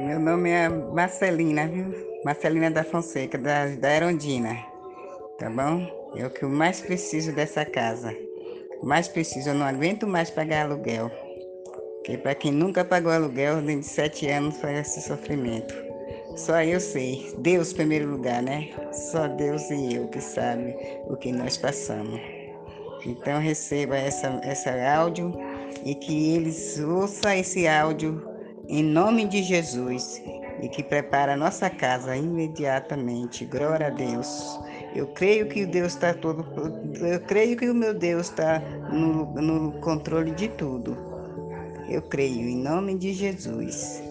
Meu nome é Marcelina, viu? Marcelina da Fonseca, da, da Erondina. Tá bom? É o que eu mais preciso dessa casa. Mais preciso, eu não aguento mais pagar aluguel. Porque para quem nunca pagou aluguel, dentro de sete anos foi esse sofrimento. Só eu sei. Deus, em primeiro lugar, né? Só Deus e eu que sabe o que nós passamos. Então receba essa, essa áudio e que eles ouçam esse áudio em nome de Jesus e que prepara a nossa casa imediatamente. Glória a Deus. Eu creio que o Deus está todo. Eu creio que o meu Deus está no, no controle de tudo. Eu creio em nome de Jesus.